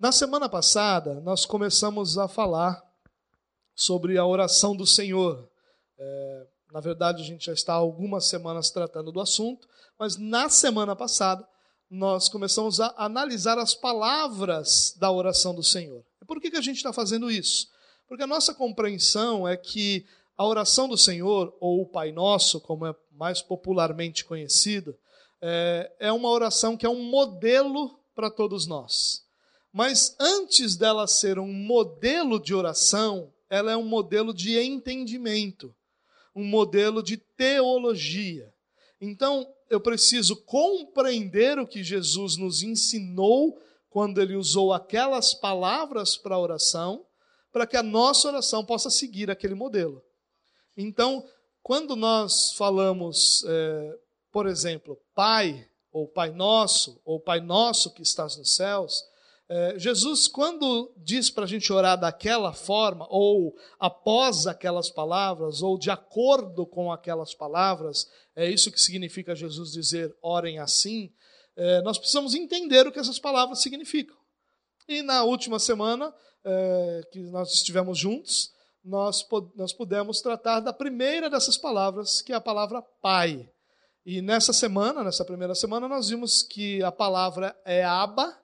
Na semana passada, nós começamos a falar sobre a oração do Senhor. É, na verdade, a gente já está há algumas semanas tratando do assunto, mas na semana passada, nós começamos a analisar as palavras da oração do Senhor. Por que, que a gente está fazendo isso? Porque a nossa compreensão é que a oração do Senhor, ou o Pai Nosso, como é mais popularmente conhecido, é, é uma oração que é um modelo para todos nós. Mas antes dela ser um modelo de oração, ela é um modelo de entendimento, um modelo de teologia. Então, eu preciso compreender o que Jesus nos ensinou quando ele usou aquelas palavras para a oração, para que a nossa oração possa seguir aquele modelo. Então, quando nós falamos, é, por exemplo, Pai, ou Pai Nosso, ou Pai Nosso que estás nos céus, é, Jesus, quando diz para a gente orar daquela forma, ou após aquelas palavras, ou de acordo com aquelas palavras, é isso que significa Jesus dizer orem assim, é, nós precisamos entender o que essas palavras significam. E na última semana é, que nós estivemos juntos, nós, nós pudemos tratar da primeira dessas palavras, que é a palavra Pai. E nessa semana, nessa primeira semana, nós vimos que a palavra é Abba,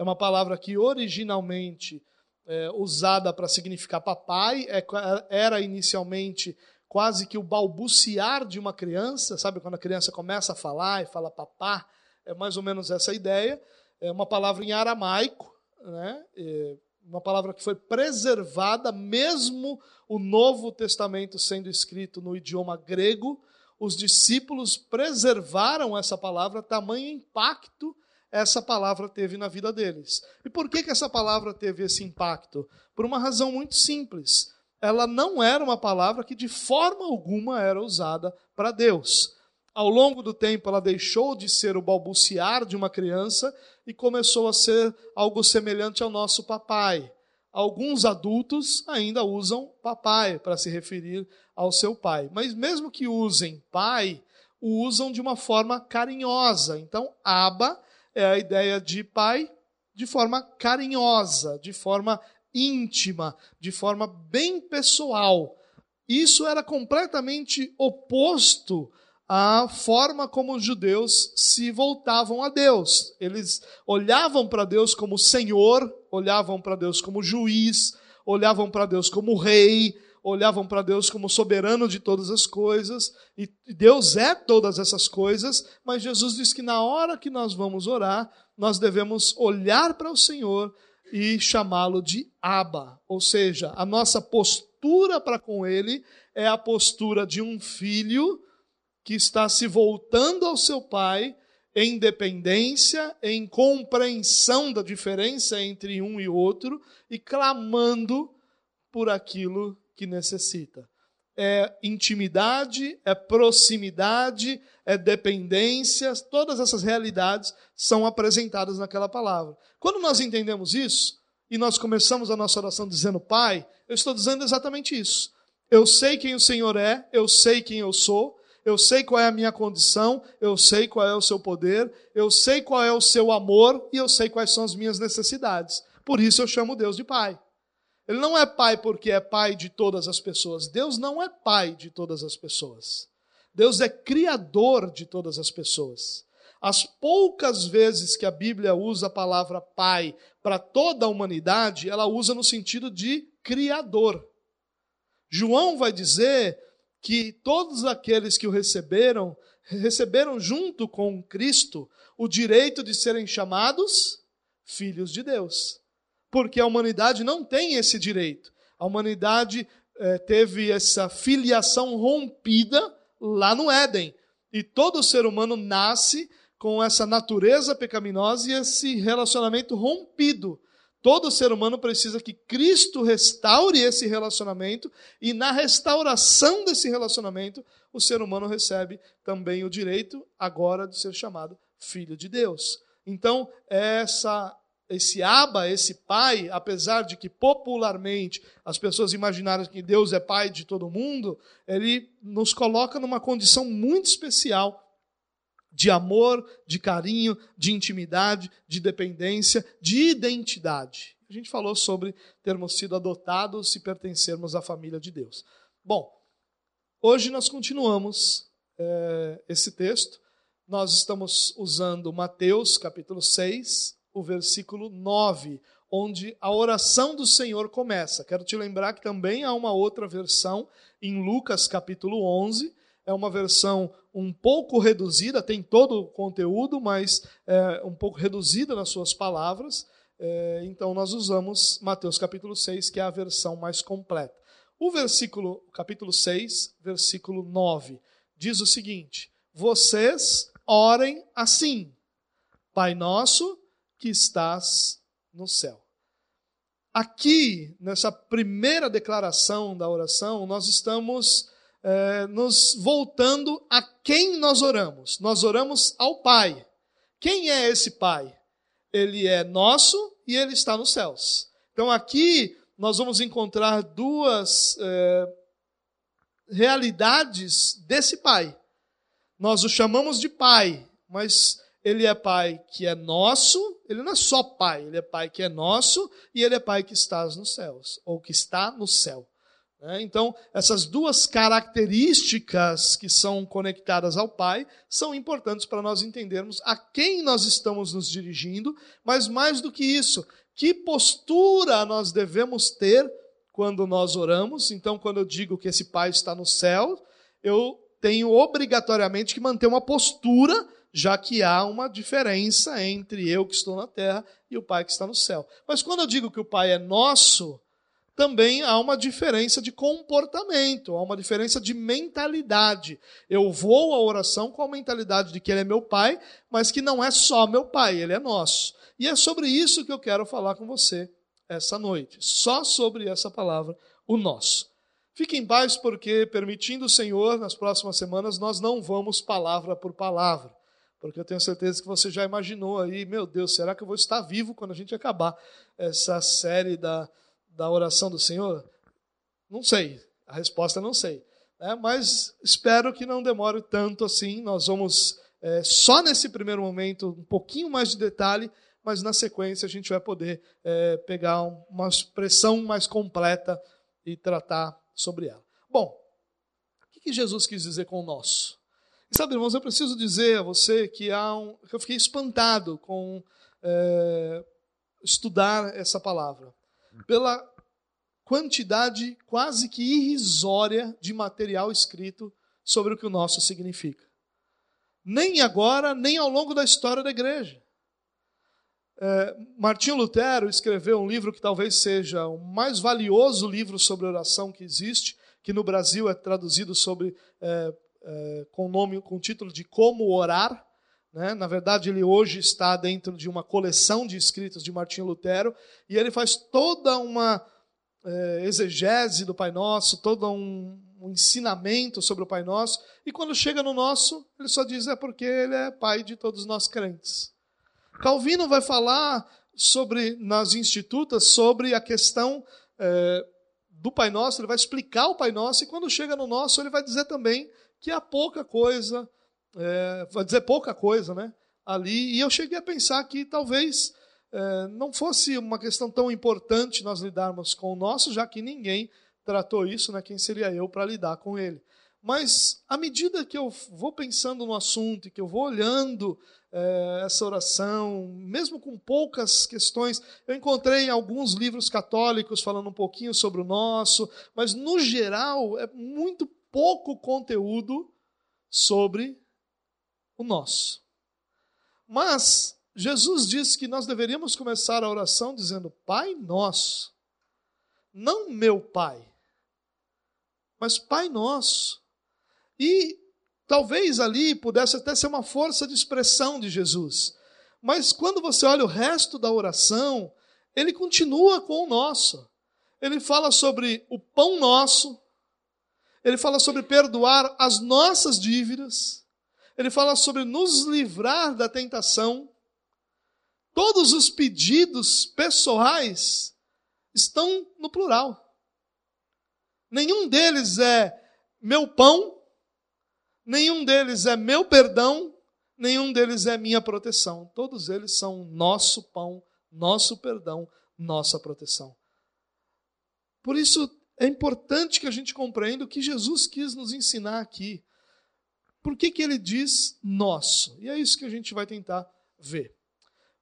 é uma palavra que originalmente é, usada para significar papai, é, era inicialmente quase que o balbuciar de uma criança, sabe quando a criança começa a falar e fala papá, é mais ou menos essa ideia. É uma palavra em aramaico, né? É uma palavra que foi preservada, mesmo o Novo Testamento sendo escrito no idioma grego, os discípulos preservaram essa palavra, tamanho impacto essa palavra teve na vida deles. E por que, que essa palavra teve esse impacto? Por uma razão muito simples. Ela não era uma palavra que de forma alguma era usada para Deus. Ao longo do tempo, ela deixou de ser o balbuciar de uma criança e começou a ser algo semelhante ao nosso papai. Alguns adultos ainda usam papai para se referir ao seu pai, mas mesmo que usem pai, o usam de uma forma carinhosa. Então, Aba é a ideia de pai de forma carinhosa, de forma íntima, de forma bem pessoal. Isso era completamente oposto à forma como os judeus se voltavam a Deus. Eles olhavam para Deus como Senhor, olhavam para Deus como juiz, olhavam para Deus como rei, olhavam para Deus como soberano de todas as coisas, e Deus é todas essas coisas, mas Jesus diz que na hora que nós vamos orar, nós devemos olhar para o Senhor e chamá-lo de Abba, ou seja, a nossa postura para com Ele é a postura de um filho que está se voltando ao seu pai em dependência, em compreensão da diferença entre um e outro e clamando por aquilo que necessita. É intimidade, é proximidade, é dependência, todas essas realidades são apresentadas naquela palavra. Quando nós entendemos isso, e nós começamos a nossa oração dizendo Pai, eu estou dizendo exatamente isso. Eu sei quem o Senhor é, eu sei quem eu sou, eu sei qual é a minha condição, eu sei qual é o seu poder, eu sei qual é o seu amor e eu sei quais são as minhas necessidades. Por isso eu chamo Deus de Pai. Ele não é pai porque é pai de todas as pessoas. Deus não é pai de todas as pessoas. Deus é criador de todas as pessoas. As poucas vezes que a Bíblia usa a palavra pai para toda a humanidade, ela usa no sentido de criador. João vai dizer que todos aqueles que o receberam, receberam junto com Cristo o direito de serem chamados filhos de Deus porque a humanidade não tem esse direito. A humanidade eh, teve essa filiação rompida lá no Éden. E todo ser humano nasce com essa natureza pecaminosa e esse relacionamento rompido. Todo ser humano precisa que Cristo restaure esse relacionamento, e na restauração desse relacionamento, o ser humano recebe também o direito agora de ser chamado filho de Deus. Então, essa esse Abba, esse pai, apesar de que popularmente as pessoas imaginaram que Deus é pai de todo mundo, ele nos coloca numa condição muito especial de amor, de carinho, de intimidade, de dependência, de identidade. A gente falou sobre termos sido adotados e pertencermos à família de Deus. Bom, hoje nós continuamos é, esse texto. Nós estamos usando Mateus capítulo 6, o versículo 9, onde a oração do Senhor começa. Quero te lembrar que também há uma outra versão em Lucas capítulo 11, é uma versão um pouco reduzida, tem todo o conteúdo, mas é um pouco reduzida nas suas palavras. É, então nós usamos Mateus capítulo 6, que é a versão mais completa. O versículo, capítulo 6, versículo 9, diz o seguinte: Vocês orem assim, Pai nosso que estás no céu. Aqui, nessa primeira declaração da oração, nós estamos é, nos voltando a quem nós oramos. Nós oramos ao Pai. Quem é esse Pai? Ele é nosso e ele está nos céus. Então aqui nós vamos encontrar duas é, realidades desse Pai. Nós o chamamos de Pai, mas ele é Pai que é nosso, ele não é só Pai, ele é Pai que é nosso e ele é Pai que está nos céus, ou que está no céu. Né? Então, essas duas características que são conectadas ao Pai são importantes para nós entendermos a quem nós estamos nos dirigindo, mas mais do que isso, que postura nós devemos ter quando nós oramos. Então, quando eu digo que esse Pai está no céu, eu tenho obrigatoriamente que manter uma postura, já que há uma diferença entre eu que estou na terra e o Pai que está no céu. Mas quando eu digo que o Pai é nosso, também há uma diferença de comportamento, há uma diferença de mentalidade. Eu vou à oração com a mentalidade de que Ele é meu Pai, mas que não é só meu Pai, Ele é nosso. E é sobre isso que eu quero falar com você essa noite, só sobre essa palavra, o nosso. Fique em paz, porque, permitindo o Senhor, nas próximas semanas, nós não vamos palavra por palavra. Porque eu tenho certeza que você já imaginou aí, meu Deus, será que eu vou estar vivo quando a gente acabar essa série da, da oração do Senhor? Não sei. A resposta não sei. É, mas espero que não demore tanto assim. Nós vamos, é, só nesse primeiro momento, um pouquinho mais de detalhe, mas na sequência a gente vai poder é, pegar uma expressão mais completa e tratar sobre ela. Bom, o que Jesus quis dizer com o nosso? E sabe, irmãos, eu preciso dizer a você que, há um, eu fiquei espantado com é, estudar essa palavra. Pela quantidade quase que irrisória de material escrito sobre o que o nosso significa. Nem agora, nem ao longo da história da igreja. É, Martinho Lutero escreveu um livro que talvez seja o mais valioso livro sobre oração que existe, que no Brasil é traduzido sobre, é, com o nome, com o título de Como Orar. Né? Na verdade, ele hoje está dentro de uma coleção de escritos de Martinho Lutero e ele faz toda uma é, exegese do Pai Nosso, todo um, um, ensinamento sobre o Pai Nosso, e quando chega no nosso, ele só diz é porque ele é Pai de todos nós crentes. Calvino vai falar sobre nas institutas sobre a questão é, do Pai Nosso, ele vai explicar o Pai Nosso, e quando chega no nosso, ele vai dizer também que há pouca coisa, é, vai dizer pouca coisa, né? Ali, e eu cheguei a pensar que talvez é, não fosse uma questão tão importante nós lidarmos com o nosso, já que ninguém tratou isso, né? quem seria eu para lidar com ele. Mas à medida que eu vou pensando no assunto e que eu vou olhando é, essa oração, mesmo com poucas questões, eu encontrei alguns livros católicos falando um pouquinho sobre o nosso, mas no geral é muito pouco conteúdo sobre o nosso. Mas Jesus disse que nós deveríamos começar a oração dizendo: Pai nosso, não meu Pai, mas Pai nosso. E talvez ali pudesse até ser uma força de expressão de Jesus. Mas quando você olha o resto da oração, ele continua com o nosso. Ele fala sobre o pão nosso, ele fala sobre perdoar as nossas dívidas, ele fala sobre nos livrar da tentação, Todos os pedidos pessoais estão no plural. Nenhum deles é meu pão, nenhum deles é meu perdão, nenhum deles é minha proteção. Todos eles são nosso pão, nosso perdão, nossa proteção. Por isso é importante que a gente compreenda o que Jesus quis nos ensinar aqui. Por que, que ele diz nosso? E é isso que a gente vai tentar ver.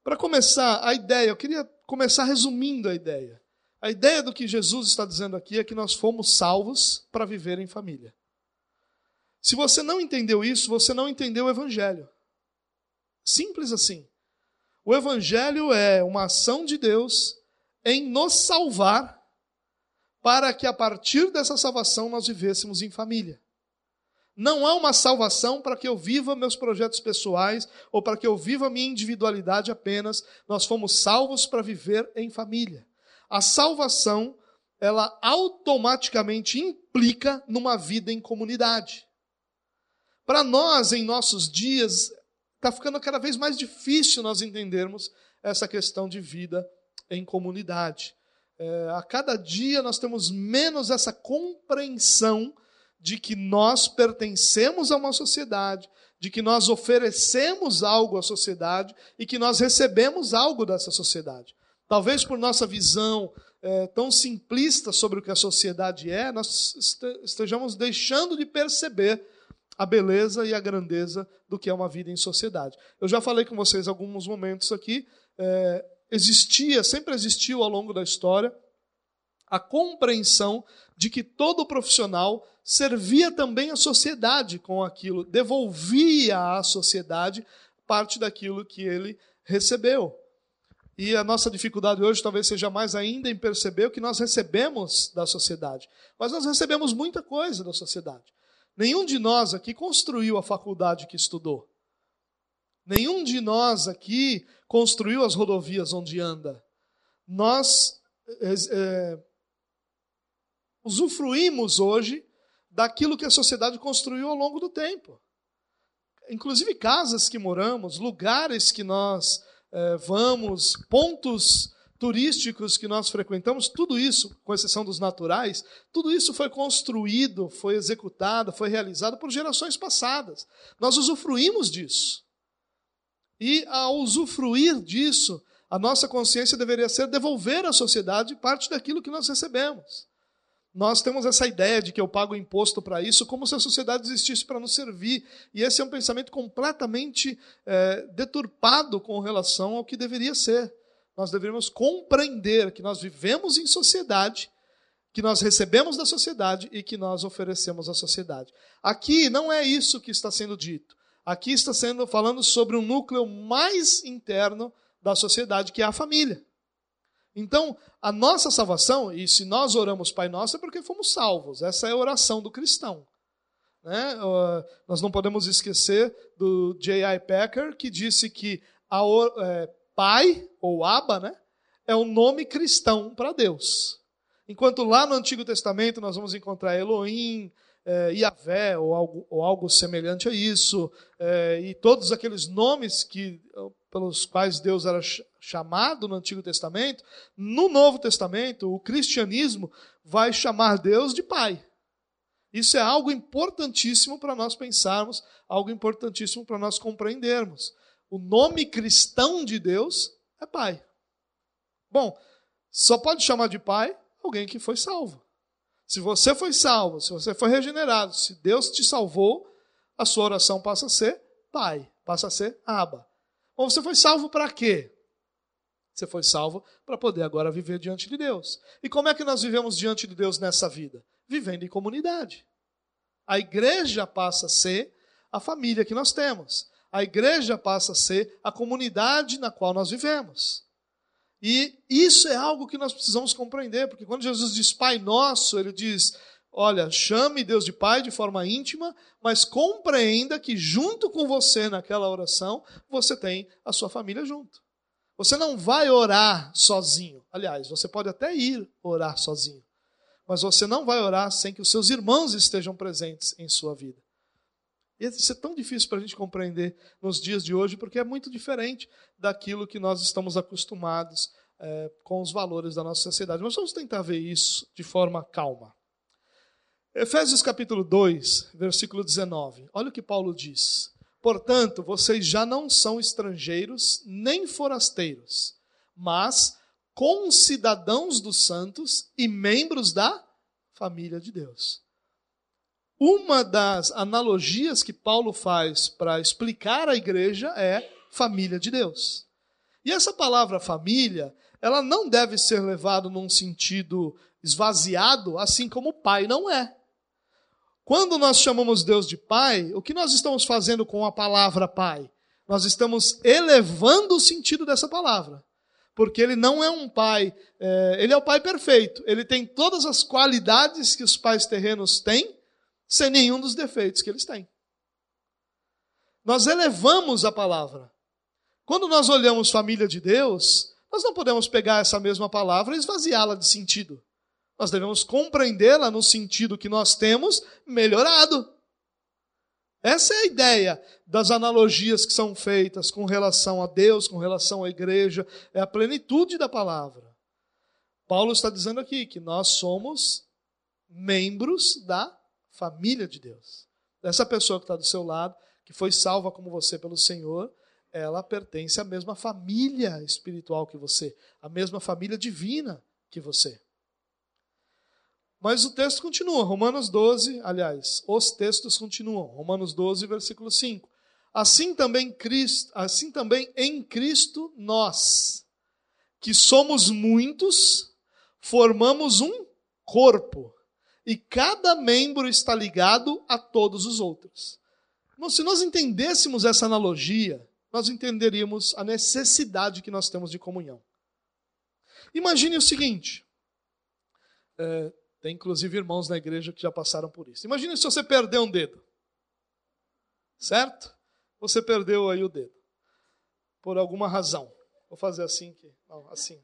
Para começar, a ideia, eu queria começar resumindo a ideia. A ideia do que Jesus está dizendo aqui é que nós fomos salvos para viver em família. Se você não entendeu isso, você não entendeu o Evangelho. Simples assim. O Evangelho é uma ação de Deus em nos salvar para que a partir dessa salvação nós vivêssemos em família. Não há uma salvação para que eu viva meus projetos pessoais ou para que eu viva minha individualidade apenas. Nós fomos salvos para viver em família. A salvação, ela automaticamente implica numa vida em comunidade. Para nós, em nossos dias, está ficando cada vez mais difícil nós entendermos essa questão de vida em comunidade. É, a cada dia nós temos menos essa compreensão de que nós pertencemos a uma sociedade, de que nós oferecemos algo à sociedade e que nós recebemos algo dessa sociedade. Talvez por nossa visão é, tão simplista sobre o que a sociedade é, nós estejamos deixando de perceber a beleza e a grandeza do que é uma vida em sociedade. Eu já falei com vocês alguns momentos aqui, é, existia, sempre existiu ao longo da história, a compreensão de que todo profissional servia também à sociedade com aquilo, devolvia à sociedade parte daquilo que ele recebeu. E a nossa dificuldade hoje talvez seja mais ainda em perceber o que nós recebemos da sociedade. Mas nós recebemos muita coisa da sociedade. Nenhum de nós aqui construiu a faculdade que estudou. Nenhum de nós aqui construiu as rodovias onde anda. Nós é, usufruímos hoje daquilo que a sociedade construiu ao longo do tempo. Inclusive casas que moramos, lugares que nós é, vamos, pontos turísticos que nós frequentamos, tudo isso, com exceção dos naturais, tudo isso foi construído, foi executado, foi realizado por gerações passadas. Nós usufruímos disso. E ao usufruir disso, a nossa consciência deveria ser devolver à sociedade parte daquilo que nós recebemos. Nós temos essa ideia de que eu pago imposto para isso, como se a sociedade existisse para nos servir. E esse é um pensamento completamente é, deturpado com relação ao que deveria ser. Nós deveríamos compreender que nós vivemos em sociedade, que nós recebemos da sociedade e que nós oferecemos à sociedade. Aqui não é isso que está sendo dito. Aqui está sendo falando sobre um núcleo mais interno da sociedade, que é a família. Então, a nossa salvação, e se nós oramos Pai Nosso, é porque fomos salvos. Essa é a oração do cristão. Né? Uh, nós não podemos esquecer do J.I. Packer, que disse que a, é, Pai, ou Abba, né, é o um nome cristão para Deus. Enquanto lá no Antigo Testamento nós vamos encontrar Elohim, é, Yahvé, ou algo, ou algo semelhante a isso, é, e todos aqueles nomes que pelos quais Deus era chamado no Antigo Testamento, no Novo Testamento, o cristianismo vai chamar Deus de Pai. Isso é algo importantíssimo para nós pensarmos, algo importantíssimo para nós compreendermos. O nome cristão de Deus é Pai. Bom, só pode chamar de Pai alguém que foi salvo. Se você foi salvo, se você foi regenerado, se Deus te salvou, a sua oração passa a ser Pai, passa a ser Abba. Bom, você foi salvo para quê? Você foi salvo para poder agora viver diante de Deus. E como é que nós vivemos diante de Deus nessa vida? Vivendo em comunidade. A igreja passa a ser a família que nós temos. A igreja passa a ser a comunidade na qual nós vivemos. E isso é algo que nós precisamos compreender, porque quando Jesus diz Pai Nosso, ele diz: olha, chame Deus de Pai de forma íntima, mas compreenda que junto com você naquela oração, você tem a sua família junto. Você não vai orar sozinho. Aliás, você pode até ir orar sozinho. Mas você não vai orar sem que os seus irmãos estejam presentes em sua vida. Isso é tão difícil para a gente compreender nos dias de hoje, porque é muito diferente daquilo que nós estamos acostumados é, com os valores da nossa sociedade. Mas vamos tentar ver isso de forma calma. Efésios capítulo 2, versículo 19. Olha o que Paulo diz. Portanto, vocês já não são estrangeiros nem forasteiros, mas concidadãos dos santos e membros da família de Deus. Uma das analogias que Paulo faz para explicar a igreja é família de Deus. E essa palavra família, ela não deve ser levada num sentido esvaziado, assim como pai não é. Quando nós chamamos Deus de pai, o que nós estamos fazendo com a palavra pai? Nós estamos elevando o sentido dessa palavra porque ele não é um pai, é, ele é o pai perfeito. Ele tem todas as qualidades que os pais terrenos têm, sem nenhum dos defeitos que eles têm. Nós elevamos a palavra. Quando nós olhamos família de Deus, nós não podemos pegar essa mesma palavra e esvaziá-la de sentido. Nós devemos compreendê-la no sentido que nós temos melhorado. Essa é a ideia das analogias que são feitas com relação a Deus, com relação à igreja, é a plenitude da palavra. Paulo está dizendo aqui que nós somos membros da família de Deus. Essa pessoa que está do seu lado, que foi salva como você pelo Senhor, ela pertence à mesma família espiritual que você, à mesma família divina que você. Mas o texto continua, Romanos 12, aliás, os textos continuam, Romanos 12, versículo 5. Assim também Cristo, assim também em Cristo nós, que somos muitos, formamos um corpo, e cada membro está ligado a todos os outros. Se nós entendêssemos essa analogia, nós entenderíamos a necessidade que nós temos de comunhão. Imagine o seguinte: é, tem inclusive irmãos na igreja que já passaram por isso. Imagine se você perder um dedo. Certo? Você perdeu aí o dedo. Por alguma razão. Vou fazer assim aqui. Não, assim.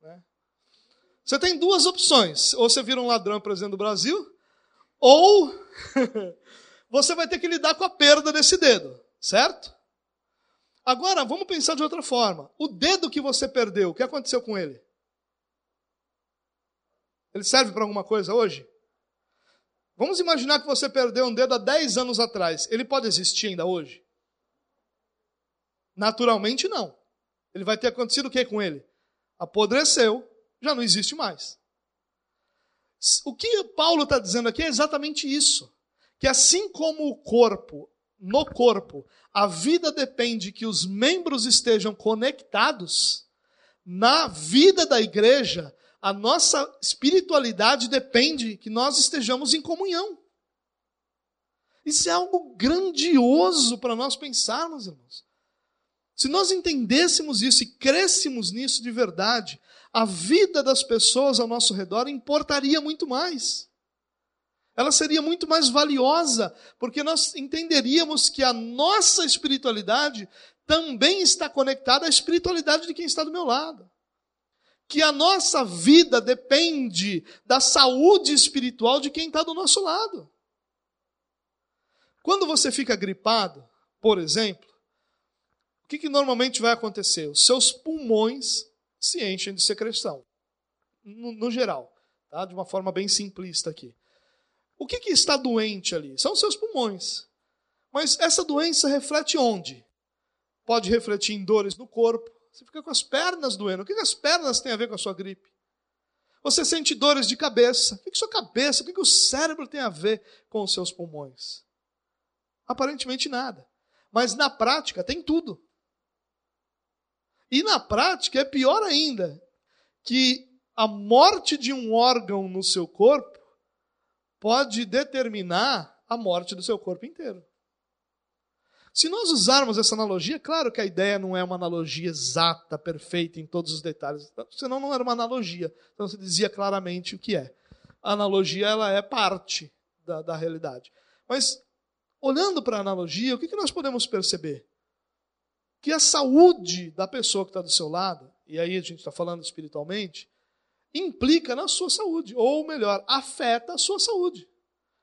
Né? Você tem duas opções. Ou você vira um ladrão presidente do Brasil, ou você vai ter que lidar com a perda desse dedo. Certo? Agora, vamos pensar de outra forma. O dedo que você perdeu, o que aconteceu com ele? Ele serve para alguma coisa hoje? Vamos imaginar que você perdeu um dedo há 10 anos atrás. Ele pode existir ainda hoje? Naturalmente não. Ele vai ter acontecido o que com ele? Apodreceu, já não existe mais. O que Paulo está dizendo aqui é exatamente isso. Que assim como o corpo, no corpo, a vida depende que os membros estejam conectados, na vida da igreja, a nossa espiritualidade depende que nós estejamos em comunhão. Isso é algo grandioso para nós pensarmos, irmãos. Se nós entendêssemos isso e crescêssemos nisso de verdade, a vida das pessoas ao nosso redor importaria muito mais. Ela seria muito mais valiosa, porque nós entenderíamos que a nossa espiritualidade também está conectada à espiritualidade de quem está do meu lado que a nossa vida depende da saúde espiritual de quem está do nosso lado. Quando você fica gripado, por exemplo, o que, que normalmente vai acontecer? Os seus pulmões se enchem de secreção, no, no geral, tá? de uma forma bem simplista aqui. O que, que está doente ali? São seus pulmões. Mas essa doença reflete onde? Pode refletir em dores no corpo, você fica com as pernas doendo. O que as pernas têm a ver com a sua gripe? Você sente dores de cabeça. O que a sua cabeça, o que o cérebro tem a ver com os seus pulmões? Aparentemente nada. Mas na prática tem tudo. E na prática é pior ainda, que a morte de um órgão no seu corpo pode determinar a morte do seu corpo inteiro. Se nós usarmos essa analogia, claro que a ideia não é uma analogia exata, perfeita em todos os detalhes, senão não era uma analogia. Então se dizia claramente o que é. A analogia ela é parte da, da realidade. Mas, olhando para a analogia, o que, que nós podemos perceber? Que a saúde da pessoa que está do seu lado, e aí a gente está falando espiritualmente, implica na sua saúde, ou melhor, afeta a sua saúde.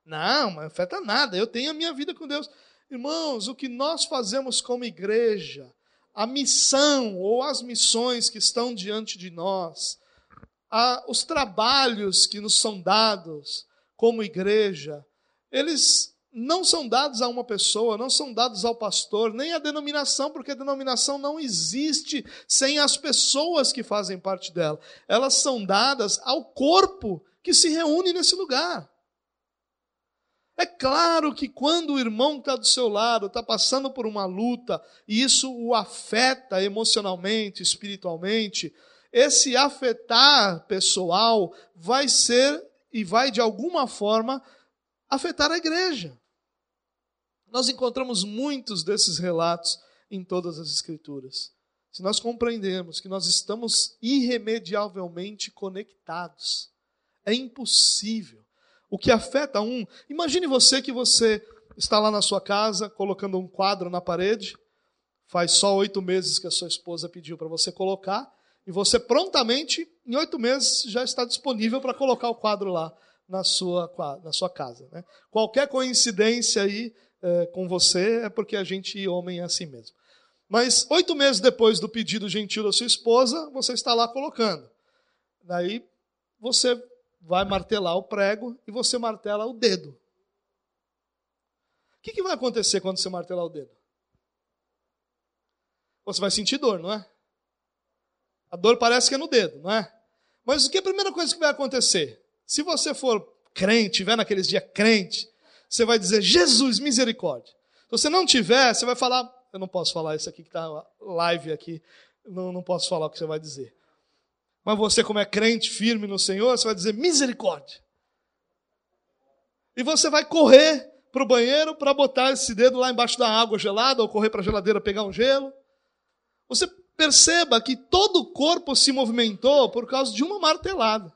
Não, não afeta nada, eu tenho a minha vida com Deus. Irmãos, o que nós fazemos como igreja, a missão ou as missões que estão diante de nós, a, os trabalhos que nos são dados como igreja, eles não são dados a uma pessoa, não são dados ao pastor, nem à denominação, porque a denominação não existe sem as pessoas que fazem parte dela. Elas são dadas ao corpo que se reúne nesse lugar. É claro que quando o irmão está do seu lado está passando por uma luta e isso o afeta emocionalmente, espiritualmente, esse afetar pessoal vai ser e vai de alguma forma afetar a igreja. Nós encontramos muitos desses relatos em todas as Escrituras. Se nós compreendemos que nós estamos irremediavelmente conectados, é impossível o que afeta um. Imagine você que você está lá na sua casa colocando um quadro na parede, faz só oito meses que a sua esposa pediu para você colocar, e você prontamente, em oito meses, já está disponível para colocar o quadro lá na sua, na sua casa. Né? Qualquer coincidência aí é, com você é porque a gente, homem, é assim mesmo. Mas oito meses depois do pedido gentil da sua esposa, você está lá colocando. Daí você vai martelar o prego e você martela o dedo. O que, que vai acontecer quando você martelar o dedo? Você vai sentir dor, não é? A dor parece que é no dedo, não é? Mas o que é a primeira coisa que vai acontecer? Se você for crente, tiver naqueles dias crente, você vai dizer, Jesus, misericórdia. Se você não tiver, você vai falar, eu não posso falar isso aqui que está live aqui, não, não posso falar o que você vai dizer. Mas você, como é crente firme no Senhor, você vai dizer misericórdia. E você vai correr para o banheiro para botar esse dedo lá embaixo da água gelada, ou correr para a geladeira pegar um gelo. Você perceba que todo o corpo se movimentou por causa de uma martelada.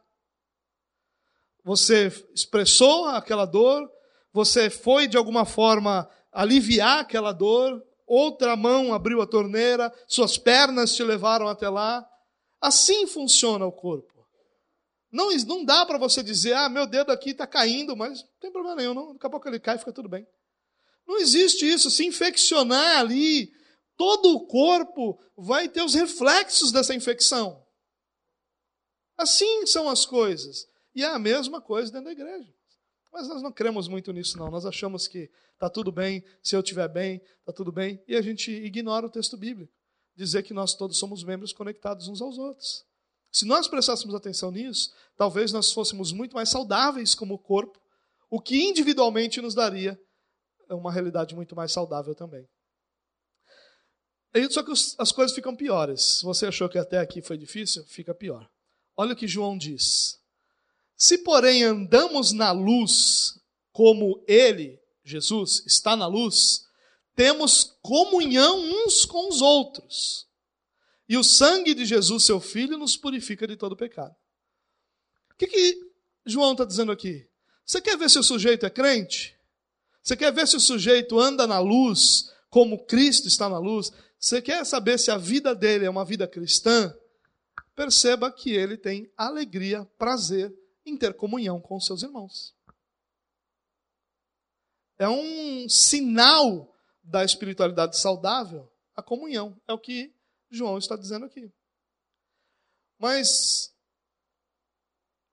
Você expressou aquela dor, você foi de alguma forma aliviar aquela dor, outra mão abriu a torneira, suas pernas te levaram até lá. Assim funciona o corpo. Não, não dá para você dizer, ah, meu dedo aqui está caindo, mas não tem problema nenhum, não. daqui a pouco ele cai e fica tudo bem. Não existe isso. Se infeccionar ali, todo o corpo vai ter os reflexos dessa infecção. Assim são as coisas. E é a mesma coisa dentro da igreja. Mas nós não cremos muito nisso, não. Nós achamos que está tudo bem, se eu estiver bem, está tudo bem. E a gente ignora o texto bíblico dizer que nós todos somos membros conectados uns aos outros. Se nós prestássemos atenção nisso, talvez nós fôssemos muito mais saudáveis como corpo, o que individualmente nos daria uma realidade muito mais saudável também. Só que as coisas ficam piores. Se você achou que até aqui foi difícil, fica pior. Olha o que João diz. Se, porém, andamos na luz, como ele, Jesus, está na luz, temos comunhão uns com os outros. E o sangue de Jesus, seu Filho, nos purifica de todo pecado. O que, que João está dizendo aqui? Você quer ver se o sujeito é crente? Você quer ver se o sujeito anda na luz, como Cristo está na luz? Você quer saber se a vida dele é uma vida cristã? Perceba que ele tem alegria, prazer em ter comunhão com seus irmãos. É um sinal da espiritualidade saudável, a comunhão. É o que João está dizendo aqui. Mas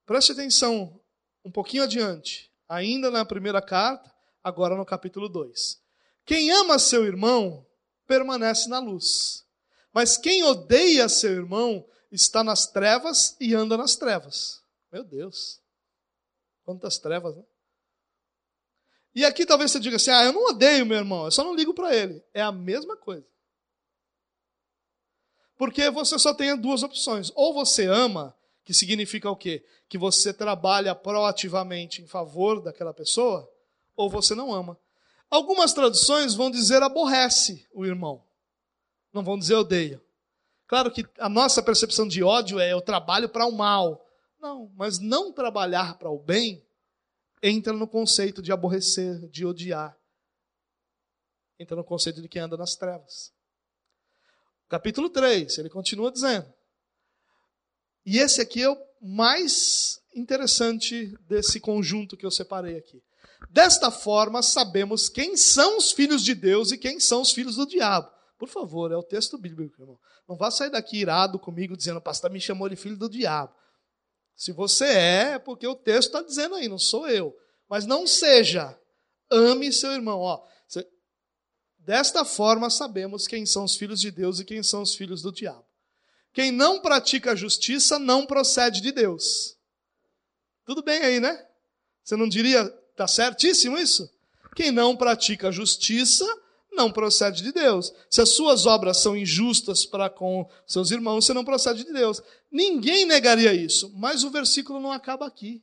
preste atenção um pouquinho adiante, ainda na primeira carta, agora no capítulo 2. Quem ama seu irmão permanece na luz, mas quem odeia seu irmão está nas trevas e anda nas trevas. Meu Deus, quantas trevas, né? E aqui talvez você diga assim: ah, eu não odeio meu irmão, eu só não ligo para ele. É a mesma coisa. Porque você só tem duas opções. Ou você ama, que significa o quê? Que você trabalha proativamente em favor daquela pessoa, ou você não ama. Algumas traduções vão dizer aborrece o irmão. Não vão dizer odeia. Claro que a nossa percepção de ódio é eu trabalho para o mal. Não, mas não trabalhar para o bem entra no conceito de aborrecer, de odiar. Entra no conceito de quem anda nas trevas. Capítulo 3, ele continua dizendo. E esse aqui é o mais interessante desse conjunto que eu separei aqui. Desta forma, sabemos quem são os filhos de Deus e quem são os filhos do diabo. Por favor, é o texto bíblico, irmão. Não vá sair daqui irado comigo dizendo, pastor me chamou de filho do diabo. Se você é, é porque o texto está dizendo aí, não sou eu. Mas não seja ame seu irmão. Ó, desta forma sabemos quem são os filhos de Deus e quem são os filhos do diabo. Quem não pratica a justiça não procede de Deus. Tudo bem aí, né? Você não diria, tá certíssimo isso? Quem não pratica a justiça não procede de Deus. Se as suas obras são injustas para com seus irmãos, você não procede de Deus. Ninguém negaria isso, mas o versículo não acaba aqui.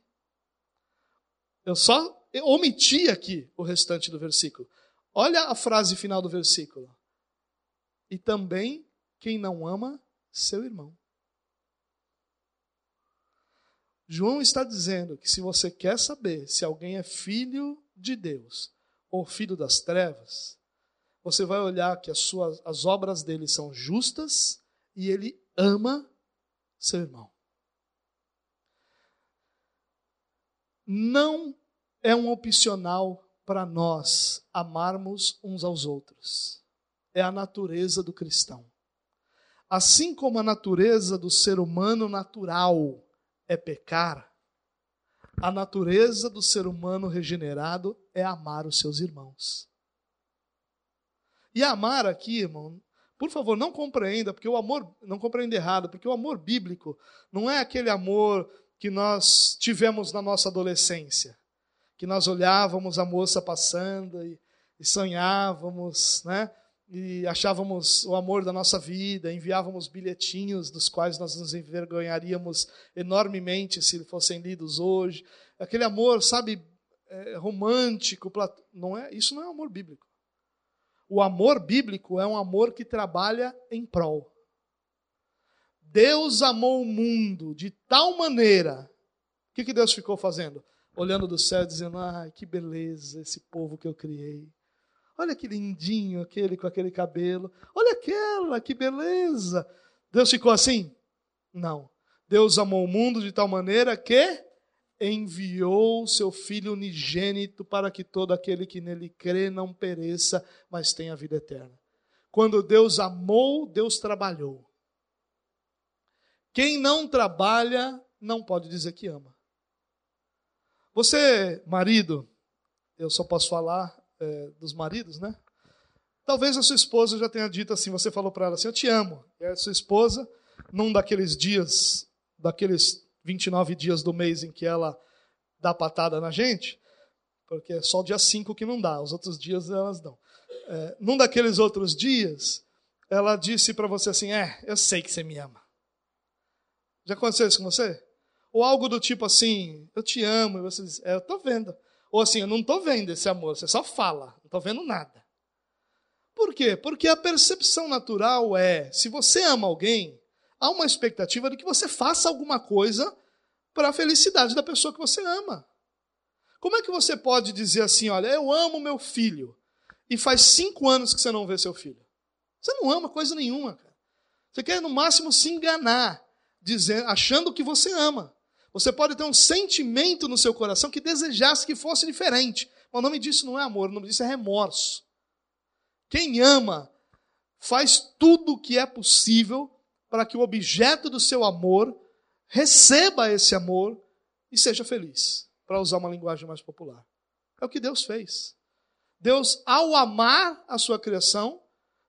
Eu só omiti aqui o restante do versículo. Olha a frase final do versículo. E também quem não ama seu irmão. João está dizendo que se você quer saber se alguém é filho de Deus ou filho das trevas, você vai olhar que as, suas, as obras dele são justas e ele ama seu irmão. Não é um opcional para nós amarmos uns aos outros. É a natureza do cristão. Assim como a natureza do ser humano natural é pecar, a natureza do ser humano regenerado é amar os seus irmãos. E amar aqui, irmão, por favor, não compreenda, porque o amor, não compreenda errado, porque o amor bíblico não é aquele amor que nós tivemos na nossa adolescência, que nós olhávamos a moça passando e, e sonhávamos, né? E achávamos o amor da nossa vida, enviávamos bilhetinhos dos quais nós nos envergonharíamos enormemente se fossem lidos hoje. Aquele amor, sabe, é, romântico, não é? Isso não é amor bíblico. O amor bíblico é um amor que trabalha em prol. Deus amou o mundo de tal maneira. O que, que Deus ficou fazendo? Olhando do céu, dizendo: Ai, que beleza esse povo que eu criei. Olha que lindinho aquele com aquele cabelo. Olha aquela, que beleza. Deus ficou assim? Não. Deus amou o mundo de tal maneira que enviou seu Filho unigênito para que todo aquele que nele crê não pereça, mas tenha vida eterna. Quando Deus amou, Deus trabalhou. Quem não trabalha não pode dizer que ama. Você, marido, eu só posso falar é, dos maridos, né? Talvez a sua esposa já tenha dito assim, você falou para ela assim, eu te amo. E a sua esposa, num daqueles dias, daqueles 29 dias do mês em que ela dá patada na gente, porque é só o dia 5 que não dá, os outros dias elas dão. É, num daqueles outros dias, ela disse para você assim: É, eu sei que você me ama. Já aconteceu isso com você? Ou algo do tipo assim: Eu te amo, e você diz: É, eu estou vendo. Ou assim: Eu não estou vendo esse amor, você só fala, não estou vendo nada. Por quê? Porque a percepção natural é: se você ama alguém, há uma expectativa de que você faça alguma coisa para a felicidade da pessoa que você ama. Como é que você pode dizer assim, olha, eu amo meu filho, e faz cinco anos que você não vê seu filho? Você não ama coisa nenhuma, cara. Você quer, no máximo, se enganar, dizendo, achando que você ama. Você pode ter um sentimento no seu coração que desejasse que fosse diferente. Mas o nome disso não é amor, o nome disso é remorso. Quem ama faz tudo o que é possível para que o objeto do seu amor receba esse amor e seja feliz, para usar uma linguagem mais popular. É o que Deus fez. Deus, ao amar a sua criação,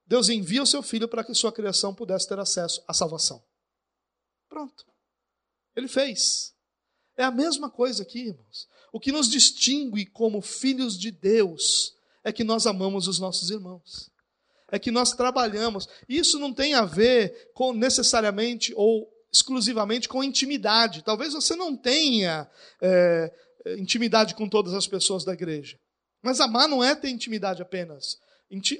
Deus envia o seu filho para que sua criação pudesse ter acesso à salvação. Pronto. Ele fez. É a mesma coisa aqui, irmãos. O que nos distingue como filhos de Deus é que nós amamos os nossos irmãos é que nós trabalhamos. Isso não tem a ver com necessariamente ou exclusivamente com intimidade. Talvez você não tenha é, intimidade com todas as pessoas da igreja. Mas amar não é ter intimidade apenas.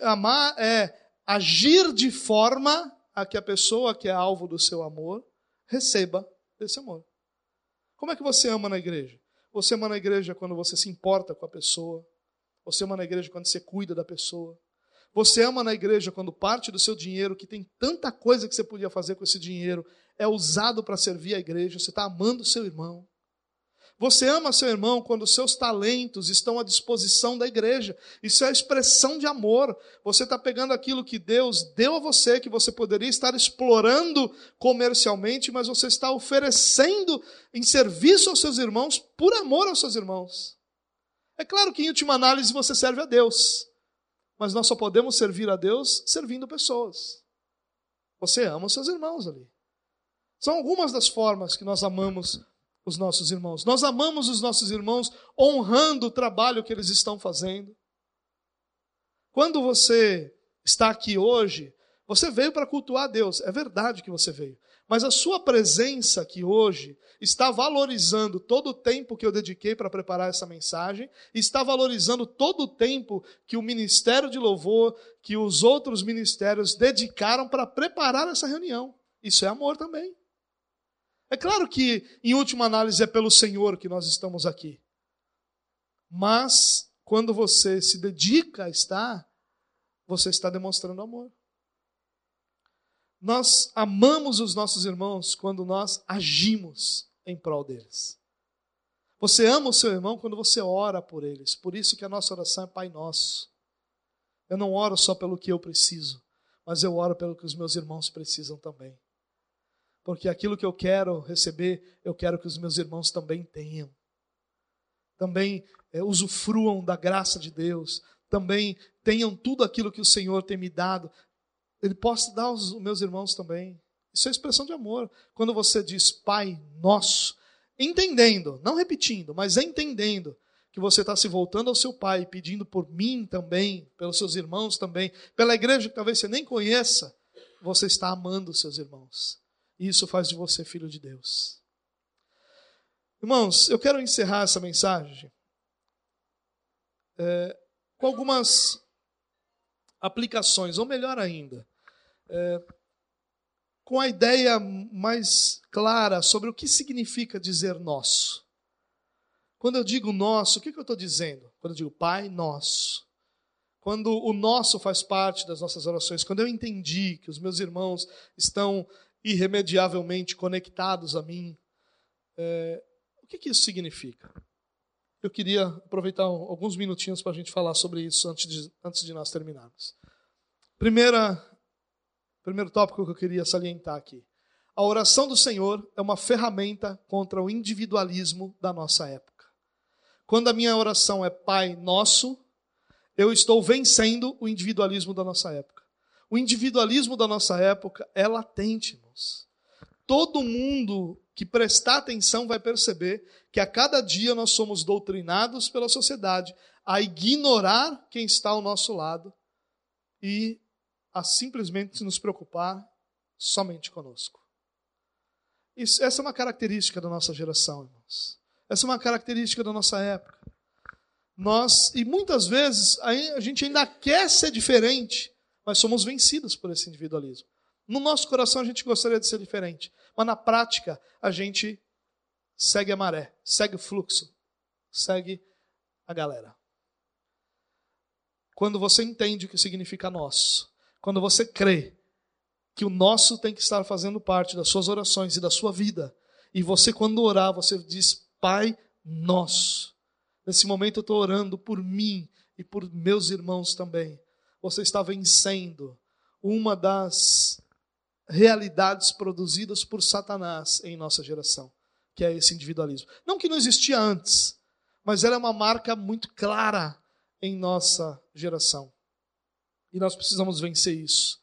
Amar é agir de forma a que a pessoa que é alvo do seu amor receba desse amor. Como é que você ama na igreja? Você ama na igreja quando você se importa com a pessoa. Você ama na igreja quando você cuida da pessoa. Você ama na igreja quando parte do seu dinheiro, que tem tanta coisa que você podia fazer com esse dinheiro, é usado para servir a igreja. Você está amando seu irmão. Você ama seu irmão quando seus talentos estão à disposição da igreja. Isso é expressão de amor. Você está pegando aquilo que Deus deu a você, que você poderia estar explorando comercialmente, mas você está oferecendo em serviço aos seus irmãos por amor aos seus irmãos. É claro que, em última análise, você serve a Deus. Mas nós só podemos servir a Deus servindo pessoas. Você ama os seus irmãos ali. São algumas das formas que nós amamos os nossos irmãos. Nós amamos os nossos irmãos honrando o trabalho que eles estão fazendo. Quando você está aqui hoje, você veio para cultuar a Deus. É verdade que você veio. Mas a sua presença aqui hoje está valorizando todo o tempo que eu dediquei para preparar essa mensagem, está valorizando todo o tempo que o ministério de louvor, que os outros ministérios dedicaram para preparar essa reunião. Isso é amor também. É claro que, em última análise, é pelo Senhor que nós estamos aqui. Mas, quando você se dedica a estar, você está demonstrando amor. Nós amamos os nossos irmãos quando nós agimos em prol deles. Você ama o seu irmão quando você ora por eles. Por isso que a nossa oração é Pai Nosso. Eu não oro só pelo que eu preciso, mas eu oro pelo que os meus irmãos precisam também. Porque aquilo que eu quero receber, eu quero que os meus irmãos também tenham. Também é, usufruam da graça de Deus. Também tenham tudo aquilo que o Senhor tem me dado. Ele possa dar aos meus irmãos também. Isso é expressão de amor. Quando você diz Pai nosso, entendendo, não repetindo, mas entendendo que você está se voltando ao seu Pai, pedindo por mim também, pelos seus irmãos também, pela igreja que talvez você nem conheça, você está amando os seus irmãos. E isso faz de você filho de Deus. Irmãos, eu quero encerrar essa mensagem é, com algumas aplicações, ou melhor ainda, é, com a ideia mais clara sobre o que significa dizer nosso. Quando eu digo nosso, o que, que eu estou dizendo? Quando eu digo Pai nosso. Quando o nosso faz parte das nossas orações, quando eu entendi que os meus irmãos estão irremediavelmente conectados a mim, é, o que, que isso significa? Eu queria aproveitar alguns minutinhos para a gente falar sobre isso antes de, antes de nós terminarmos. Primeira Primeiro tópico que eu queria salientar aqui. A oração do Senhor é uma ferramenta contra o individualismo da nossa época. Quando a minha oração é Pai Nosso, eu estou vencendo o individualismo da nossa época. O individualismo da nossa época é latente, irmãos. Todo mundo que prestar atenção vai perceber que a cada dia nós somos doutrinados pela sociedade a ignorar quem está ao nosso lado e a simplesmente nos preocupar somente conosco. Isso, essa é uma característica da nossa geração, irmãos. Essa é uma característica da nossa época. Nós, e muitas vezes, a gente ainda quer ser diferente, mas somos vencidos por esse individualismo. No nosso coração a gente gostaria de ser diferente, mas na prática a gente segue a maré, segue o fluxo, segue a galera. Quando você entende o que significa nós, quando você crê que o nosso tem que estar fazendo parte das suas orações e da sua vida, e você, quando orar, você diz: Pai nosso. Nesse momento eu estou orando por mim e por meus irmãos também. Você está vencendo uma das realidades produzidas por Satanás em nossa geração, que é esse individualismo. Não que não existia antes, mas ela é uma marca muito clara em nossa geração. E nós precisamos vencer isso.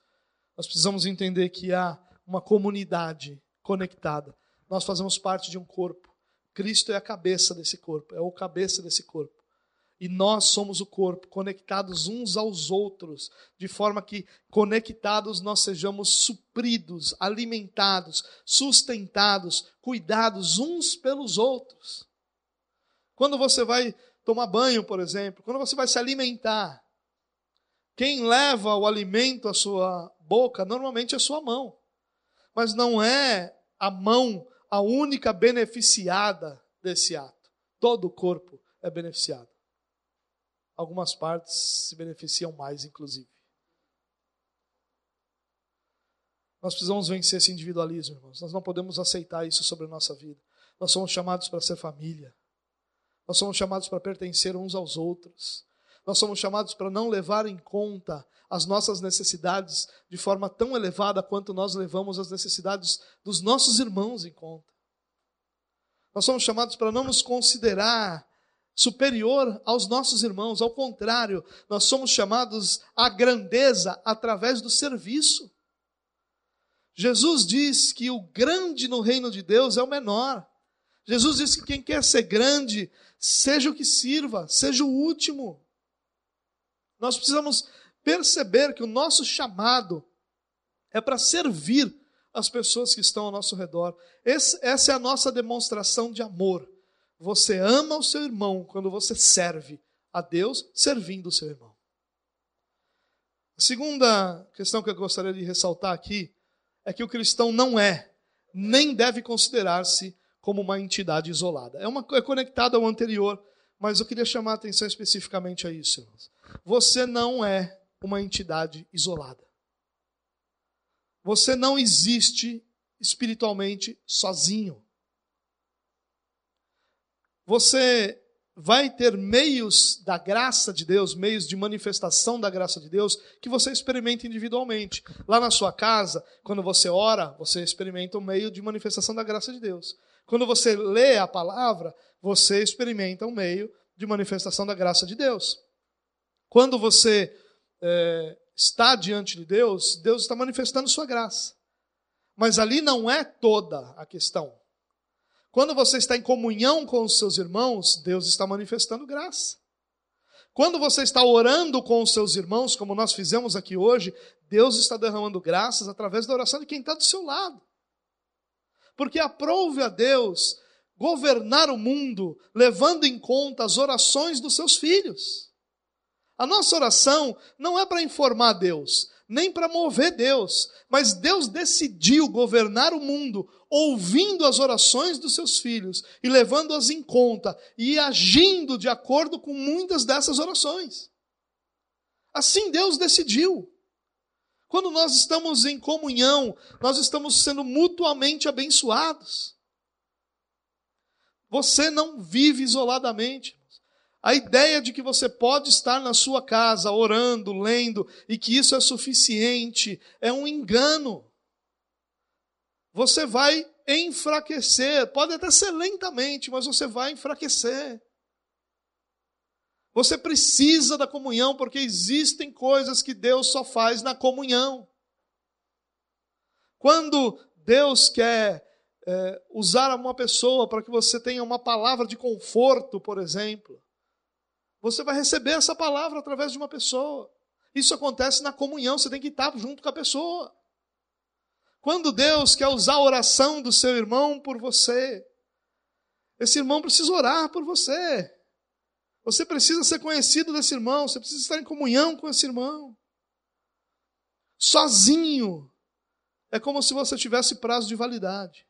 Nós precisamos entender que há uma comunidade conectada. Nós fazemos parte de um corpo. Cristo é a cabeça desse corpo, é o cabeça desse corpo. E nós somos o corpo, conectados uns aos outros, de forma que, conectados, nós sejamos supridos, alimentados, sustentados, cuidados uns pelos outros. Quando você vai tomar banho, por exemplo, quando você vai se alimentar, quem leva o alimento à sua boca normalmente é a sua mão. Mas não é a mão a única beneficiada desse ato. Todo o corpo é beneficiado. Algumas partes se beneficiam mais, inclusive. Nós precisamos vencer esse individualismo, irmãos. Nós não podemos aceitar isso sobre a nossa vida. Nós somos chamados para ser família. Nós somos chamados para pertencer uns aos outros. Nós somos chamados para não levar em conta as nossas necessidades de forma tão elevada quanto nós levamos as necessidades dos nossos irmãos em conta. Nós somos chamados para não nos considerar superior aos nossos irmãos. Ao contrário, nós somos chamados à grandeza através do serviço. Jesus diz que o grande no reino de Deus é o menor. Jesus diz que quem quer ser grande, seja o que sirva, seja o último. Nós precisamos perceber que o nosso chamado é para servir as pessoas que estão ao nosso redor. Esse, essa é a nossa demonstração de amor. Você ama o seu irmão quando você serve a Deus servindo o seu irmão. A segunda questão que eu gostaria de ressaltar aqui é que o cristão não é, nem deve considerar-se como uma entidade isolada. É, uma, é conectado ao anterior, mas eu queria chamar a atenção especificamente a isso, irmãos. Você não é uma entidade isolada. Você não existe espiritualmente sozinho. Você vai ter meios da graça de Deus, meios de manifestação da graça de Deus, que você experimenta individualmente. Lá na sua casa, quando você ora, você experimenta um meio de manifestação da graça de Deus. Quando você lê a palavra, você experimenta um meio de manifestação da graça de Deus. Quando você é, está diante de Deus, Deus está manifestando sua graça. Mas ali não é toda a questão. Quando você está em comunhão com os seus irmãos, Deus está manifestando graça. Quando você está orando com os seus irmãos, como nós fizemos aqui hoje, Deus está derramando graças através da oração de quem está do seu lado. Porque aprove a Deus governar o mundo, levando em conta as orações dos seus filhos. A nossa oração não é para informar Deus, nem para mover Deus, mas Deus decidiu governar o mundo ouvindo as orações dos seus filhos e levando-as em conta e agindo de acordo com muitas dessas orações. Assim Deus decidiu. Quando nós estamos em comunhão, nós estamos sendo mutuamente abençoados. Você não vive isoladamente. A ideia de que você pode estar na sua casa orando, lendo e que isso é suficiente é um engano você vai enfraquecer. Pode até ser lentamente, mas você vai enfraquecer. Você precisa da comunhão, porque existem coisas que Deus só faz na comunhão. Quando Deus quer é, usar uma pessoa para que você tenha uma palavra de conforto, por exemplo, você vai receber essa palavra através de uma pessoa. Isso acontece na comunhão, você tem que estar junto com a pessoa. Quando Deus quer usar a oração do seu irmão por você, esse irmão precisa orar por você. Você precisa ser conhecido desse irmão, você precisa estar em comunhão com esse irmão. Sozinho, é como se você tivesse prazo de validade.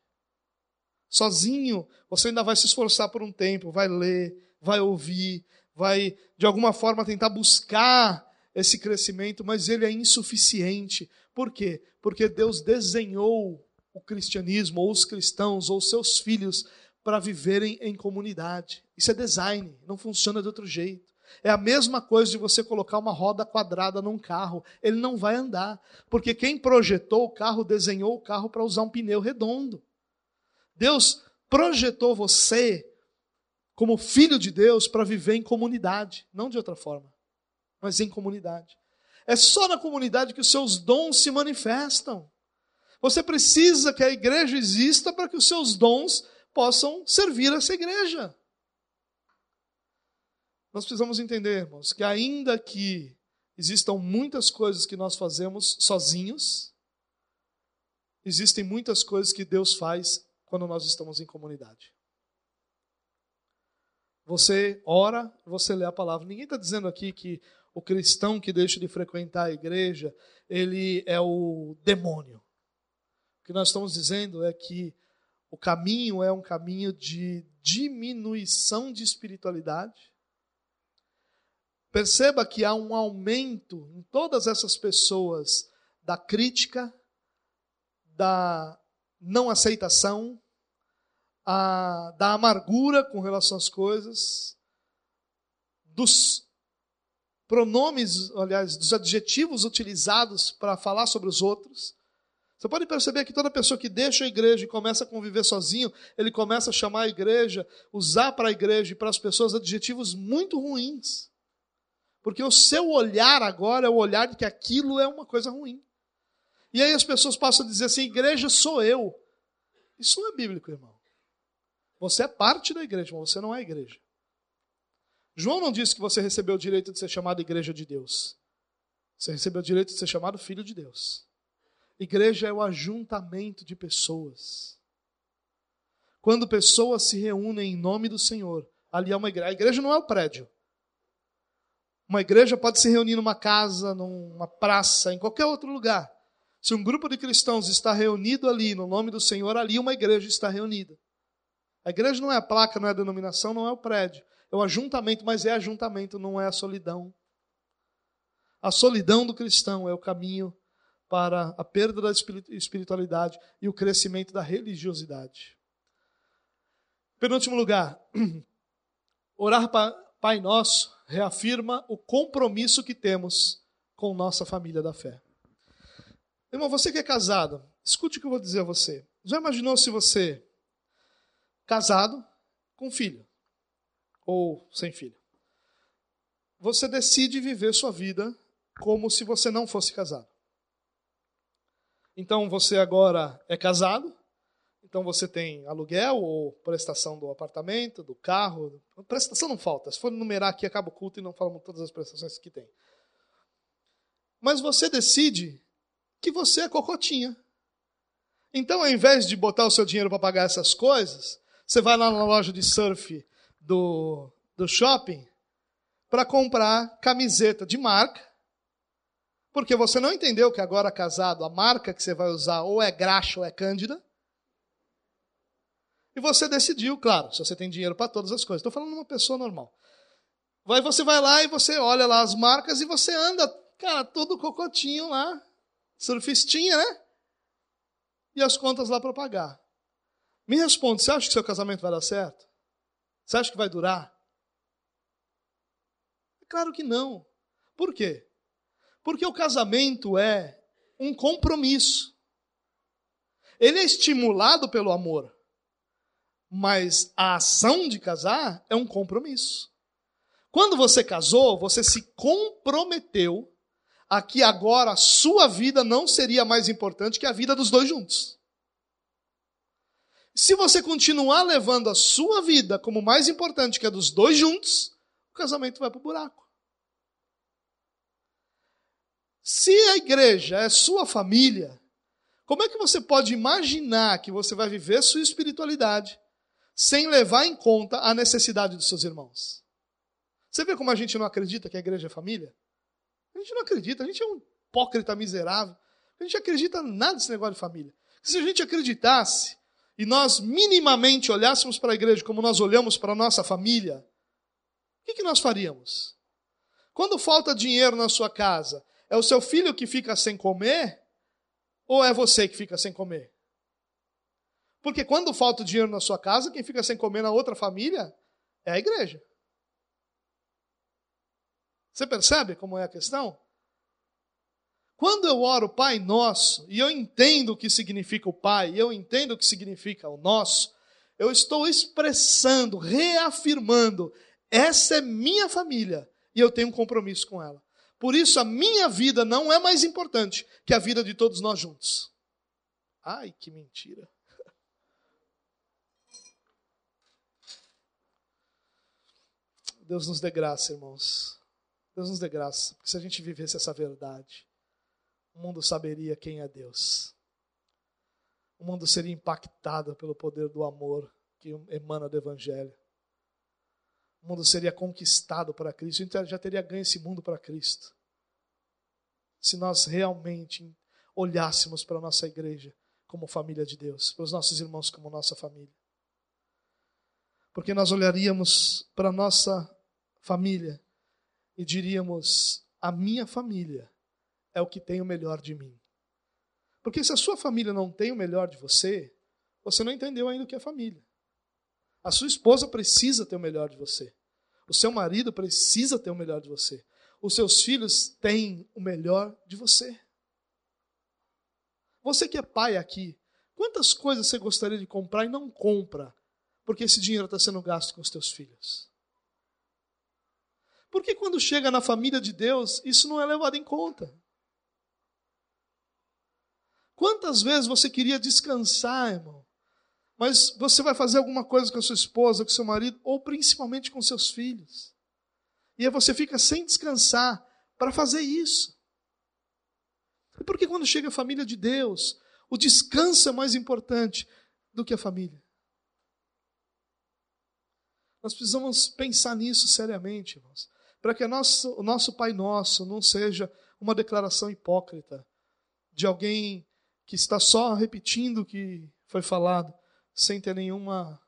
Sozinho, você ainda vai se esforçar por um tempo, vai ler, vai ouvir, vai de alguma forma tentar buscar esse crescimento, mas ele é insuficiente. Por quê? Porque Deus desenhou o cristianismo, ou os cristãos, ou seus filhos, para viverem em comunidade. Isso é design, não funciona de outro jeito. É a mesma coisa de você colocar uma roda quadrada num carro. Ele não vai andar. Porque quem projetou o carro, desenhou o carro para usar um pneu redondo. Deus projetou você como filho de Deus para viver em comunidade, não de outra forma, mas em comunidade. É só na comunidade que os seus dons se manifestam. Você precisa que a igreja exista para que os seus dons possam servir essa igreja. Nós precisamos entender, irmãos, que ainda que existam muitas coisas que nós fazemos sozinhos, existem muitas coisas que Deus faz quando nós estamos em comunidade. Você ora, você lê a palavra. Ninguém está dizendo aqui que o cristão que deixa de frequentar a igreja, ele é o demônio. O que nós estamos dizendo é que o caminho é um caminho de diminuição de espiritualidade. Perceba que há um aumento em todas essas pessoas da crítica, da não aceitação, a, da amargura com relação às coisas, dos pronomes, aliás, dos adjetivos utilizados para falar sobre os outros. Você pode perceber que toda pessoa que deixa a igreja e começa a conviver sozinho, ele começa a chamar a igreja, usar para a igreja e para as pessoas adjetivos muito ruins. Porque o seu olhar agora é o olhar de que aquilo é uma coisa ruim. E aí as pessoas passam a dizer assim: igreja sou eu. Isso não é bíblico, irmão. Você é parte da igreja, mas você não é igreja. João não disse que você recebeu o direito de ser chamado igreja de Deus. Você recebeu o direito de ser chamado filho de Deus. Igreja é o ajuntamento de pessoas. Quando pessoas se reúnem em nome do Senhor, ali é uma igreja. A igreja não é o prédio. Uma igreja pode se reunir numa casa, numa praça, em qualquer outro lugar. Se um grupo de cristãos está reunido ali no nome do Senhor, ali uma igreja está reunida. A igreja não é a placa, não é a denominação, não é o prédio. É o ajuntamento, mas é ajuntamento, não é a solidão. A solidão do cristão é o caminho para a perda da espiritualidade e o crescimento da religiosidade. Penúltimo lugar, orar para Pai Nosso reafirma o compromisso que temos com nossa família da fé. Irmão, você que é casado, escute o que eu vou dizer a você. Já imaginou se você, casado, com filho, ou sem filho, você decide viver sua vida como se você não fosse casado? Então você agora é casado, então você tem aluguel ou prestação do apartamento, do carro. Prestação não falta. Se for numerar aqui, acaba o culto e não falamos todas as prestações que tem. Mas você decide que você é cocotinha. Então, ao invés de botar o seu dinheiro para pagar essas coisas, você vai lá na loja de surf do, do shopping para comprar camiseta de marca porque você não entendeu que agora casado, a marca que você vai usar ou é graxa ou é cândida. E você decidiu, claro, se você tem dinheiro para todas as coisas. Estou falando de uma pessoa normal. Aí você vai lá e você olha lá as marcas e você anda, cara, todo cocotinho lá, surfistinha, né? E as contas lá para pagar. Me responde, você acha que seu casamento vai dar certo? Você acha que vai durar? É claro que não. Por quê? Porque o casamento é um compromisso. Ele é estimulado pelo amor. Mas a ação de casar é um compromisso. Quando você casou, você se comprometeu a que agora a sua vida não seria mais importante que a vida dos dois juntos. Se você continuar levando a sua vida como mais importante que a dos dois juntos, o casamento vai para o buraco. Se a igreja é sua família, como é que você pode imaginar que você vai viver sua espiritualidade sem levar em conta a necessidade dos seus irmãos? Você vê como a gente não acredita que a igreja é família? A gente não acredita, a gente é um hipócrita miserável. A gente acredita nada desse negócio de família. Se a gente acreditasse e nós minimamente olhássemos para a igreja como nós olhamos para a nossa família, o que, que nós faríamos? Quando falta dinheiro na sua casa, é o seu filho que fica sem comer? Ou é você que fica sem comer? Porque quando falta dinheiro na sua casa, quem fica sem comer na outra família é a igreja. Você percebe como é a questão? Quando eu oro Pai Nosso, e eu entendo o que significa o Pai, e eu entendo o que significa o nosso, eu estou expressando, reafirmando: essa é minha família, e eu tenho um compromisso com ela. Por isso, a minha vida não é mais importante que a vida de todos nós juntos. Ai, que mentira. Deus nos dê graça, irmãos. Deus nos dê graça. Porque se a gente vivesse essa verdade, o mundo saberia quem é Deus. O mundo seria impactado pelo poder do amor que emana do Evangelho o mundo seria conquistado para Cristo, então já teria ganho esse mundo para Cristo. Se nós realmente olhássemos para a nossa igreja como família de Deus, para os nossos irmãos como nossa família. Porque nós olharíamos para a nossa família e diríamos: a minha família é o que tem o melhor de mim. Porque se a sua família não tem o melhor de você, você não entendeu ainda o que é família. A sua esposa precisa ter o melhor de você. O seu marido precisa ter o melhor de você. Os seus filhos têm o melhor de você. Você que é pai aqui, quantas coisas você gostaria de comprar e não compra, porque esse dinheiro está sendo gasto com os teus filhos? Porque quando chega na família de Deus, isso não é levado em conta. Quantas vezes você queria descansar, irmão? Mas você vai fazer alguma coisa com a sua esposa, com seu marido, ou principalmente com seus filhos. E aí você fica sem descansar para fazer isso. E por que quando chega a família de Deus, o descanso é mais importante do que a família? Nós precisamos pensar nisso seriamente, irmãos para que nosso, o nosso Pai Nosso não seja uma declaração hipócrita de alguém que está só repetindo o que foi falado, sem ter nenhuma,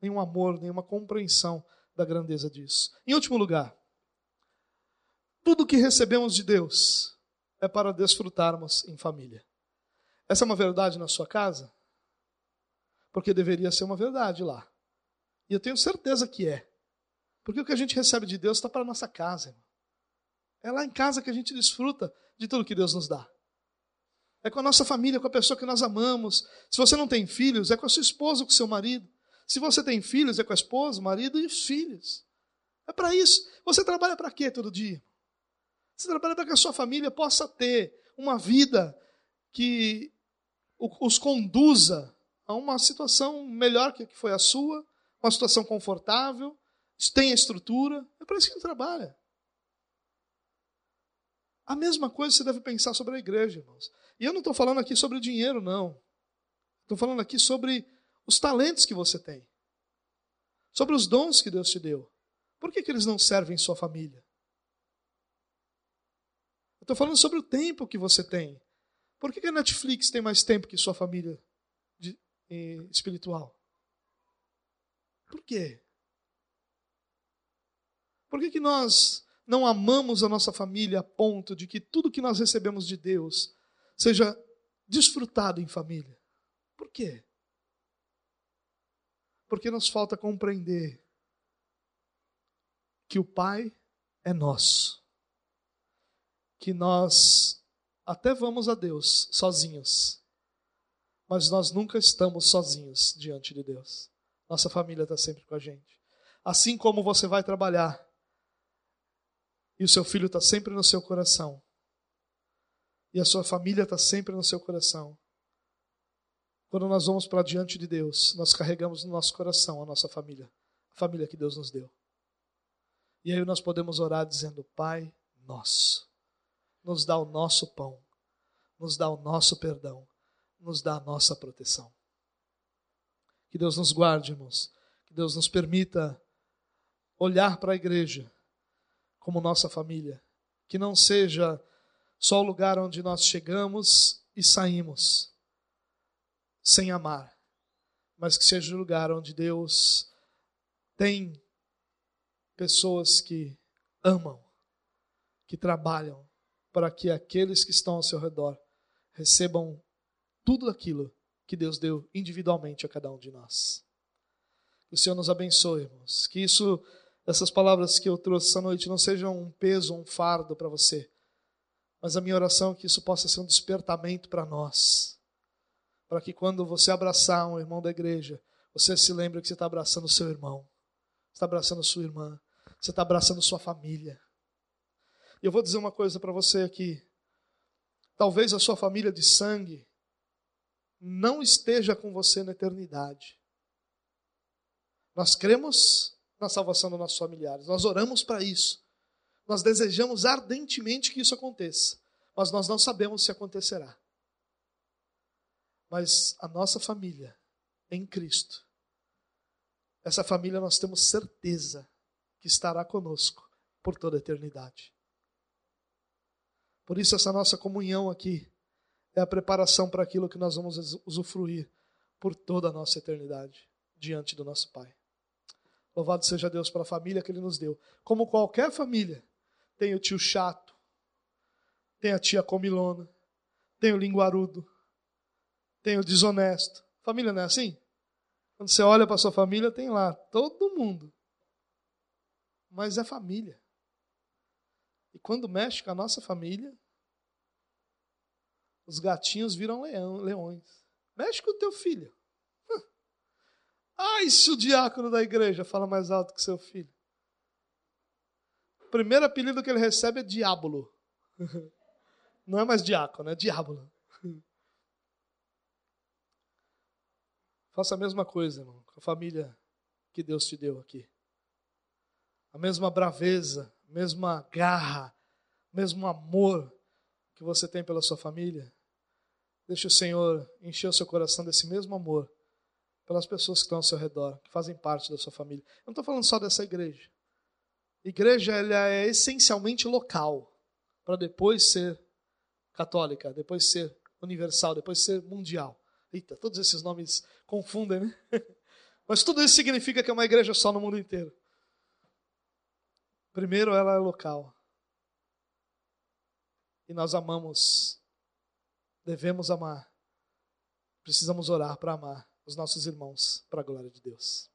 nenhum amor, nenhuma compreensão da grandeza disso. Em último lugar, tudo que recebemos de Deus é para desfrutarmos em família. Essa é uma verdade na sua casa? Porque deveria ser uma verdade lá. E eu tenho certeza que é. Porque o que a gente recebe de Deus está para a nossa casa. Irmão. É lá em casa que a gente desfruta de tudo que Deus nos dá. É com a nossa família, com a pessoa que nós amamos. Se você não tem filhos, é com a sua esposa, com o seu marido. Se você tem filhos, é com a esposa, o marido e os filhos. É para isso. Você trabalha para quê todo dia? Você trabalha para que a sua família possa ter uma vida que os conduza a uma situação melhor que foi a sua, uma situação confortável, tem estrutura, é para isso que ele trabalha. A mesma coisa você deve pensar sobre a igreja, irmãos. E eu não estou falando aqui sobre dinheiro, não. Estou falando aqui sobre os talentos que você tem. Sobre os dons que Deus te deu. Por que, que eles não servem em sua família? Estou falando sobre o tempo que você tem. Por que, que a Netflix tem mais tempo que sua família de, eh, espiritual? Por quê? Por que, que nós não amamos a nossa família a ponto de que tudo que nós recebemos de Deus seja desfrutado em família? Por quê? Porque nos falta compreender que o Pai é nosso, que nós até vamos a Deus sozinhos, mas nós nunca estamos sozinhos diante de Deus. Nossa família está sempre com a gente. Assim como você vai trabalhar, e o seu filho está sempre no seu coração. E a sua família está sempre no seu coração. Quando nós vamos para diante de Deus, nós carregamos no nosso coração a nossa família, a família que Deus nos deu. E aí nós podemos orar dizendo: Pai nosso, nos dá o nosso pão, nos dá o nosso perdão, nos dá a nossa proteção. Que Deus nos guarde, irmãos. Que Deus nos permita olhar para a igreja como nossa família. Que não seja só o lugar onde nós chegamos e saímos sem amar, mas que seja o lugar onde Deus tem pessoas que amam, que trabalham para que aqueles que estão ao seu redor recebam tudo aquilo que Deus deu individualmente a cada um de nós. Que o Senhor nos abençoe, irmãos. Que isso essas palavras que eu trouxe essa noite não sejam um peso, um fardo para você, mas a minha oração é que isso possa ser um despertamento para nós, para que quando você abraçar um irmão da igreja, você se lembre que você está abraçando o seu irmão, você está abraçando sua irmã, você está abraçando sua família. E eu vou dizer uma coisa para você aqui. Talvez a sua família de sangue não esteja com você na eternidade. Nós cremos na salvação dos nossos familiares. Nós oramos para isso. Nós desejamos ardentemente que isso aconteça, mas nós não sabemos se acontecerá. Mas a nossa família em Cristo, essa família nós temos certeza que estará conosco por toda a eternidade. Por isso, essa nossa comunhão aqui é a preparação para aquilo que nós vamos usufruir por toda a nossa eternidade diante do nosso Pai. Louvado seja Deus pela família que Ele nos deu. Como qualquer família, tem o tio chato, tem a tia comilona, tem o linguarudo, tem o desonesto. Família não é assim? Quando você olha para sua família, tem lá todo mundo. Mas é família. E quando mexe com a nossa família, os gatinhos viram leão, leões. Mexe com o teu filho. Ai, se o diácono da igreja fala mais alto que seu filho. O primeiro apelido que ele recebe é Diábulo. Não é mais diácono, é diábulo. Faça a mesma coisa, irmão, com a família que Deus te deu aqui. A mesma braveza, a mesma garra, o mesmo amor que você tem pela sua família. Deixe o Senhor encher o seu coração desse mesmo amor pelas pessoas que estão ao seu redor, que fazem parte da sua família. Eu não estou falando só dessa igreja. Igreja ela é essencialmente local, para depois ser católica, depois ser universal, depois ser mundial. Eita, todos esses nomes confundem, né? Mas tudo isso significa que é uma igreja só no mundo inteiro. Primeiro, ela é local. E nós amamos, devemos amar, precisamos orar para amar os nossos irmãos para a glória de Deus.